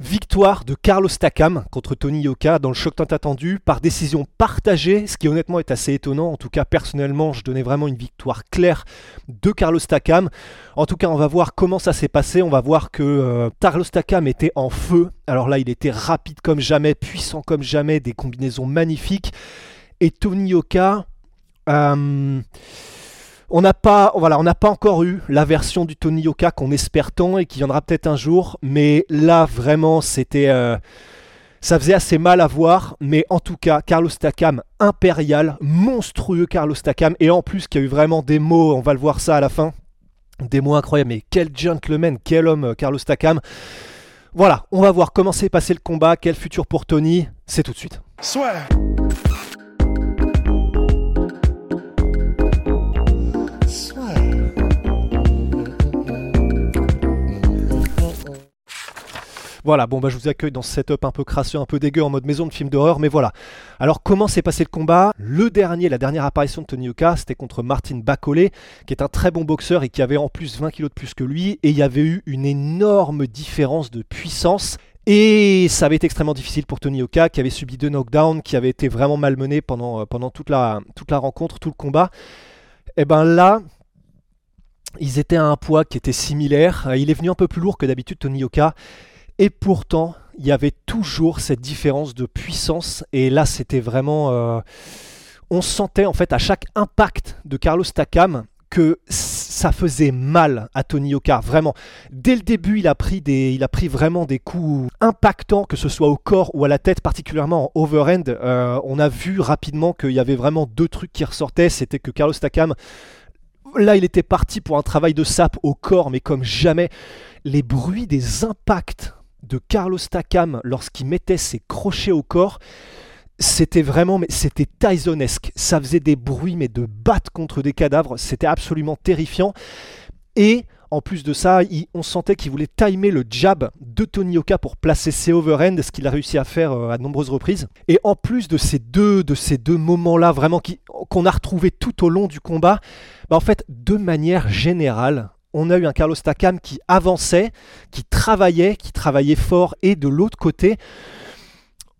Victoire de Carlos Takam contre Tony Yoka dans le choc tant attendu par décision partagée, ce qui honnêtement est assez étonnant. En tout cas, personnellement, je donnais vraiment une victoire claire de Carlos Takam. En tout cas, on va voir comment ça s'est passé. On va voir que euh, Carlos Takam était en feu. Alors là, il était rapide comme jamais, puissant comme jamais, des combinaisons magnifiques. Et Tony Yoka, euh, on n'a pas, pas encore eu la version du Tony Yoka qu'on espère tant et qui viendra peut-être un jour. Mais là, vraiment, c'était, euh, ça faisait assez mal à voir. Mais en tout cas, Carlos Takam impérial, monstrueux Carlos Takam, et en plus qui a eu vraiment des mots. On va le voir ça à la fin. Des mots incroyables. Mais quel gentleman, quel homme, euh, Carlos Takam. Voilà, on va voir comment s'est passé le combat, quel futur pour Tony. C'est tout de suite. Swear. Voilà, bon bah je vous accueille dans ce setup un peu crasseux, un peu dégueu en mode maison de film d'horreur, mais voilà. Alors comment s'est passé le combat? Le dernier, la dernière apparition de Tony Yoka, c'était contre Martin Bacolé, qui est un très bon boxeur et qui avait en plus 20 kilos de plus que lui, et il y avait eu une énorme différence de puissance. Et ça avait été extrêmement difficile pour Tony Yoka, qui avait subi deux knockdowns, qui avait été vraiment malmené pendant, euh, pendant toute, la, rencontre, tout le combat. Et ben là, ils étaient à un poids qui était similaire. Euh, Il est venu un peu plus lourd que d'habitude, Tony Yoka. Et pourtant, il y avait toujours cette différence de puissance. Et là, c'était vraiment. euh, on sentait en fait à chaque impact de Carlos Takam que ça faisait mal à Tony Yoka, vraiment. Dès le début, il a pris, des, vraiment des coups impactants, que ce soit au corps ou à la tête, particulièrement en overhand. Euh, on a vu rapidement qu'il y avait vraiment deux trucs qui ressortaient. C'était que Carlos Takam, là, il était parti pour un travail de sape au corps, mais comme jamais. Les bruits des impacts de Carlos Takam lorsqu'il mettait ses crochets au corps, c'était vraiment, mais c'était Tysonesque. Ça faisait des bruits, mais de batte contre des cadavres. C'était absolument terrifiant. Et en plus de ça, on sentait qu'il voulait timer le jab de Tony Yoka pour placer ses overhands, ce qu'il a réussi à faire euh, à de nombreuses reprises. Et en plus de ces deux, de ces deux moments-là, vraiment qu'on a retrouvé tout au long du combat, bah en fait, de manière générale, on a eu un Carlos Takam qui avançait, qui travaillait, qui travaillait fort, et de l'autre côté,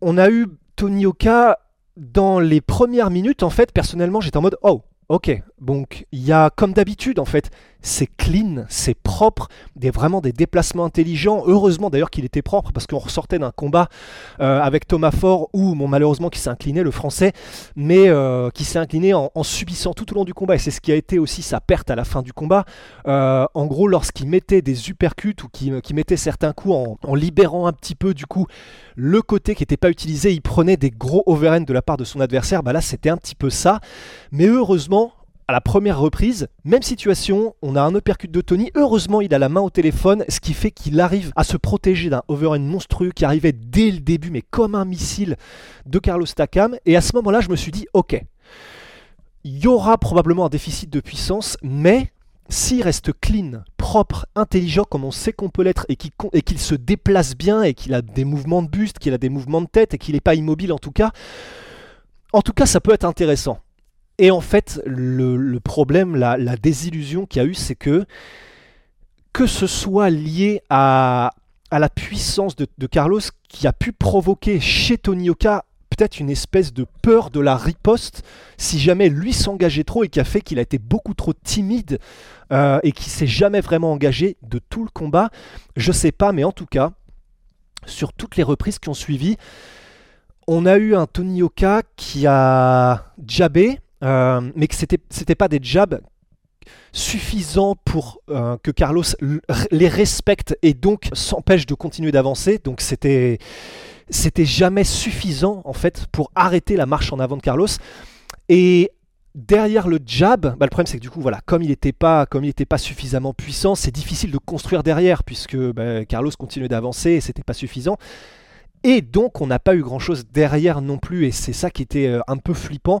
on a eu Tony Oka dans les premières minutes. En fait, personnellement, j'étais en mode oh. Ok, donc il y a comme d'habitude en fait, c'est clean, c'est propre, des, vraiment des déplacements intelligents. Heureusement d'ailleurs qu'il était propre parce qu'on ressortait d'un combat euh, avec Thomas Ford ou bon, malheureusement qui s'est incliné le français, mais euh, qui s'est incliné en, subissant tout au long du combat et c'est ce qui a été aussi sa perte à la fin du combat. Euh, en gros, lorsqu'il mettait des uppercuts ou qu'il qu'il mettait certains coups en, en libérant un petit peu du coup le côté qui n'était pas utilisé, il prenait des gros overhands de la part de son adversaire. Bah là, c'était un petit peu ça. Mais heureusement, à la première reprise, même situation, on a un uppercut de Tony. Heureusement, il a la main au téléphone, ce qui fait qu'il arrive à se protéger d'un overhand monstrueux qui arrivait dès le début, mais comme un missile de Carlos Takam. Et à ce moment-là, je me suis dit, ok, il y aura probablement un déficit de puissance, mais s'il reste clean, propre, intelligent comme on sait qu'on peut l'être et qu'il con- et qu'il se déplace bien et qu'il a des mouvements de buste, qu'il a des mouvements de tête et qu'il n'est pas immobile en tout cas, en tout cas ça peut être intéressant. Et en fait, le, problème, la, désillusion qu'il y a eu, c'est que que ce soit lié à, à la puissance de, de Carlos qui a pu provoquer chez Tony Oka peut-être une espèce de peur de la riposte si jamais lui s'engageait trop et qui a fait qu'il a été beaucoup trop timide euh, et qui s'est jamais vraiment engagé de tout le combat. Je sais pas, mais en tout cas, sur toutes les reprises qui ont suivi, on a eu un Tony Oka qui a jabé, euh, mais que c'était c'était pas des jabs suffisants pour euh, que Carlos les respecte et donc s'empêche de continuer d'avancer. Donc c'était c'était jamais suffisant en fait pour arrêter la marche en avant de Carlos. Et derrière le jab, bah, le problème c'est que du coup, voilà, comme il n'était pas, comme il pas suffisamment puissant, c'est difficile de construire derrière puisque bah, Carlos continuait d'avancer et c'était pas suffisant. Et donc, on n'a pas eu grand chose derrière non plus, et c'est ça qui était euh, un peu flippant.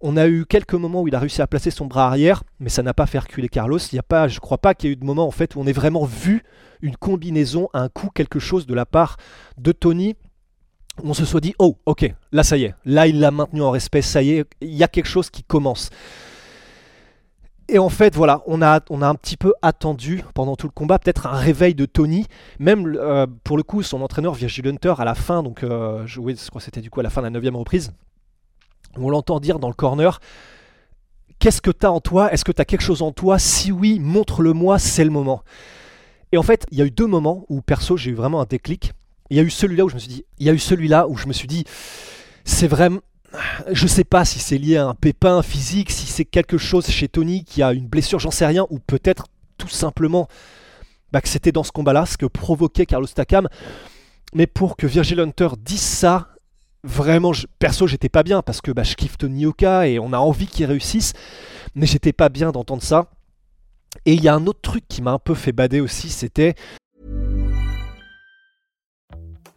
On a eu quelques moments où il a réussi à placer son bras arrière, mais ça n'a pas fait reculer Carlos. Il y a pas, je crois pas qu'il y ait eu de moment en fait où on ait vraiment vu une combinaison, un coup, quelque chose de la part de Tony on se soit dit, oh, ok, là ça y est, là il l'a maintenu en respect, ça y est, il y a quelque chose qui commence. Et en fait, voilà, on a, un petit peu attendu pendant tout le combat, peut-être un réveil de Tony. Même euh, pour le coup, son entraîneur Virgil Hunter, à la fin, donc euh, je, crois que c'était du coup à la fin de la 9 reprise, on l'entend dire dans le corner Qu'est-ce que tu as en toi? Est-ce que tu as quelque chose en toi? Si oui, montre-le-moi, c'est le moment. Et en fait, il y a eu deux moments où perso, j'ai eu vraiment un déclic. Il y a eu celui-là où je me suis dit, il y a eu celui-là où je me suis dit, c'est vraiment, je sais pas si c'est lié à un pépin physique, si c'est quelque chose chez Tony qui a une blessure, j'en sais rien, ou peut-être tout simplement bah, que c'était dans ce combat-là, ce que provoquait Carlos Takam. Mais pour que Virgil Hunter dise ça, vraiment, perso, j'étais pas bien parce que bah, je kiffe Tony Oka et on a envie qu'il réussisse, mais j'étais pas bien d'entendre ça. Et il y a un autre truc qui m'a un peu fait bader aussi, c'était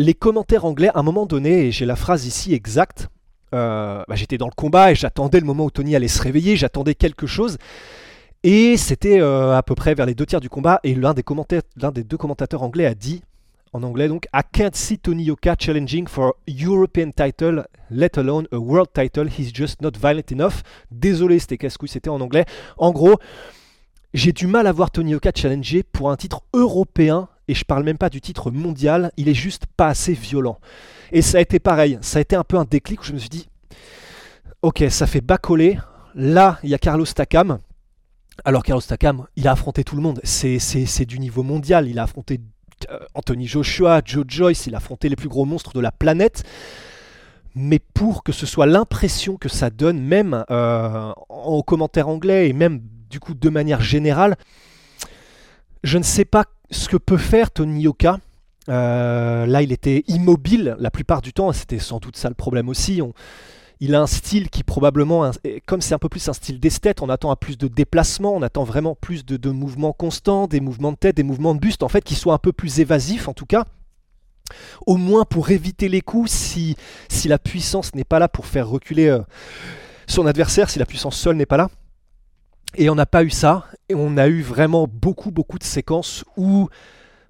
Les commentaires anglais, à un moment donné, et j'ai la phrase ici exacte, euh, bah, j'étais dans le combat et j'attendais le moment où Tony allait se réveiller, j'attendais quelque chose. Et c'était euh, à peu près vers les deux tiers du combat, et l'un des, deux commentateurs anglais a dit, en anglais donc, I can't see Tony Yoka challenging for European title, let alone a world title, he's just not violent enough. Désolé, c'était casse-couille, c'était en anglais. En gros, j'ai du mal à voir Tony Yoka challenger pour un titre européen et je parle même pas du titre mondial, il est juste pas assez violent. Et ça a été pareil, ça a été un peu un déclic où je me suis dit, ok, ça fait bas coller, là il y a Carlos Takam, alors Carlos Takam, il a affronté tout le monde, c'est du niveau mondial, il a affronté euh, Anthony Joshua, Joe Joyce, il a affronté les plus gros monstres de la planète. Mais pour que ce soit l'impression que ça donne, même euh, en commentaire anglais et même du coup de manière générale, je ne sais pas ce que peut faire Tony Yoka. Euh, là, il était immobile la plupart du temps, c'était sans doute ça le problème aussi. il a un style qui probablement, comme c'est un peu plus un style d'esthète, on attend à plus de déplacements, on attend vraiment plus de, mouvements constants, des mouvements de tête, des mouvements de buste, en fait, qui soient un peu plus évasifs en tout cas. Au moins pour éviter les coups, si, si la puissance n'est pas là pour faire reculer euh, son adversaire, si la puissance seule n'est pas là. Et on n'a pas eu ça. Et on a eu vraiment beaucoup, beaucoup de séquences où,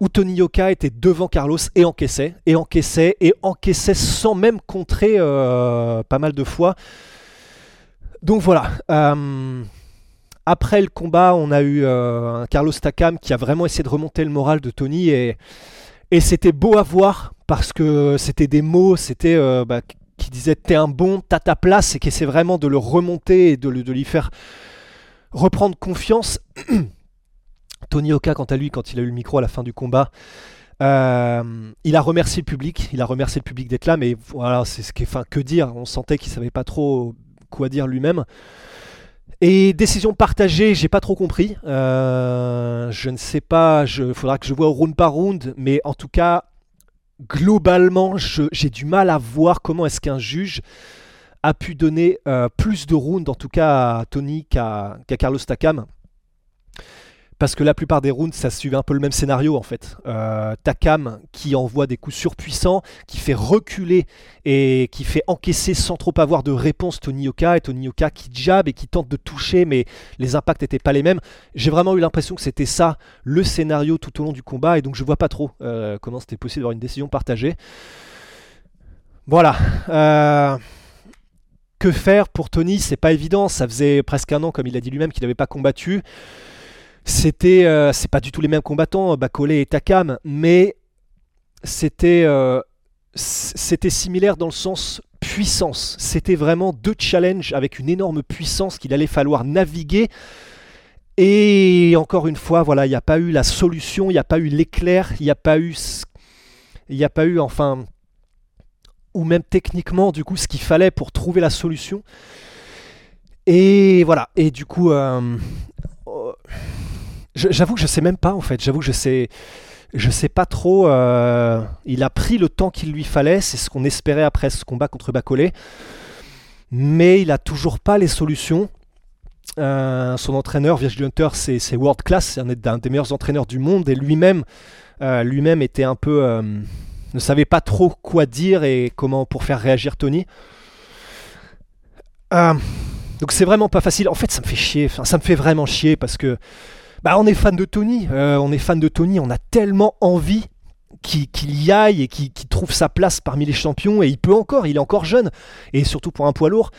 où Tony Yoka était devant Carlos et encaissait, et encaissait, et encaissait sans même contrer euh, pas mal de fois. Donc voilà. Euh, après le combat, on a eu euh, Carlos Takam qui a vraiment essayé de remonter le moral de Tony et, et c'était beau à voir parce que c'était des mots, c'était bah, qui disaient t'es un bon, t'as ta place et qui essaie vraiment de le remonter et de lui faire reprendre confiance. Tony Oka, quant à lui, quand il a eu le micro à la fin du combat, euh, il a remercié le public, il a remercié le public d'être là, mais voilà, c'est ce qui enfin, que dire, on sentait qu'il savait pas trop quoi dire lui-même. Et décision partagée, j'ai pas trop compris. Euh, je ne sais pas, il faudra que je vois round par round, mais en tout cas, globalement, j'ai du mal à voir comment est-ce qu'un juge a pu donner euh, plus de rounds, en tout cas à Tony qu'à Carlos Takam. Parce que la plupart des rounds, ça suivait un peu le même scénario en fait. Euh, Takam qui envoie des coups surpuissants, qui fait reculer et qui fait encaisser sans trop avoir de réponse Tony Yoka, et Tony Yoka qui jab et qui tente de toucher, mais les impacts n'étaient pas les mêmes. J'ai vraiment eu l'impression que c'était ça le scénario tout au long du combat, et donc je vois pas trop euh, comment c'était possible d'avoir une décision partagée. Voilà que faire pour Tony C'est pas évident. Ça faisait presque un an, comme il a dit lui-même, qu'il n'avait pas combattu. C'était, euh, c'est pas du tout les mêmes combattants, Bacolé et Takam, mais c'était, euh, c'était similaire dans le sens puissance. C'était vraiment deux challenges avec une énorme puissance qu'il allait falloir naviguer. Et encore une fois, voilà, il n'y a pas eu la solution, il n'y a pas eu l'éclair, il n'y a pas eu, il n'y a pas eu, enfin, ou même techniquement, du coup, ce qu'il fallait pour trouver la solution. Et voilà. Et du coup, euh, oh, j'avoue que je sais même pas en fait. J'avoue que je sais, je sais pas trop. Euh, il a pris le temps qu'il lui fallait. C'est ce qu'on espérait après ce combat contre Bacolé. Mais il a toujours pas les solutions. Euh, son entraîneur, Virgil Hunter, c'est world class. C'est un, des meilleurs entraîneurs du monde. Et lui-même, lui-même était un peu, ne savait pas trop quoi dire et comment pour faire réagir Tony. Donc c'est vraiment pas facile. En fait, ça me fait chier. Enfin, ça me fait vraiment chier parce que bah, on est fan de Tony. Euh, on est fan de Tony. On a tellement envie qu'il y aille et qu'il trouve sa place parmi les champions. Et il peut encore. Il est encore jeune. Et surtout pour un poids lourd.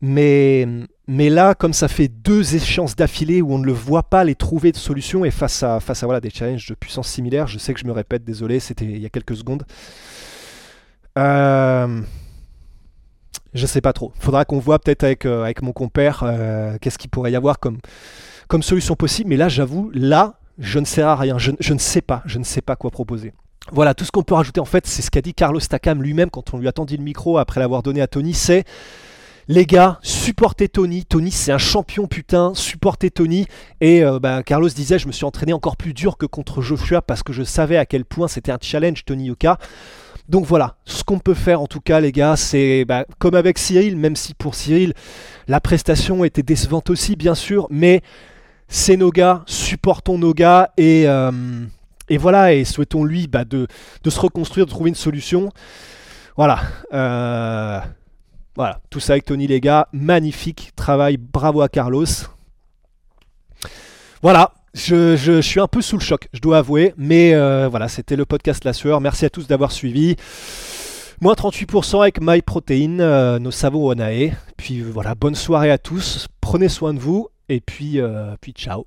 Mais, mais là, comme ça fait deux échéances d'affilée où on ne le voit pas les trouver de solutions et face à, face à voilà, des challenges de puissance similaires, je sais que je me répète, désolé, c'était il y a quelques secondes. Euh, je sais pas trop. Faudra qu'on voit peut-être avec, euh, avec mon compère euh, qu'est-ce qu'il pourrait y avoir comme, comme solution possible. Mais là, j'avoue, là, je ne sais à rien. Je, ne sais pas. Je ne sais pas quoi proposer. Voilà, tout ce qu'on peut rajouter en fait, c'est ce qu'a dit Carlos Takam lui-même quand on lui a tendu le micro après l'avoir donné à Tony, c'est les gars, supportez Tony. Tony, c'est un champion, putain. Supportez Tony. Et euh, bah, Carlos disait, je me suis entraîné encore plus dur que contre Joshua parce que je savais à quel point c'était un challenge, Tony Yuka. Donc voilà, ce qu'on peut faire en tout cas les gars, c'est bah, comme avec Cyril, même si pour Cyril la prestation était décevante aussi bien sûr, mais c'est nos gars, supportons nos gars et, euh, voilà, et souhaitons-lui bah, de, se reconstruire, de trouver une solution. Voilà. Euh, voilà, tout ça avec Tony les gars, magnifique travail, bravo à Carlos. Voilà, je, suis un peu sous le choc, je dois avouer. Mais euh, voilà, c'était le podcast La Sueur. Merci à tous d'avoir suivi. Moins 38% avec MyProtein, euh, nos savons Onae. Puis voilà, bonne soirée à tous. Prenez soin de vous. Et puis, euh, puis ciao.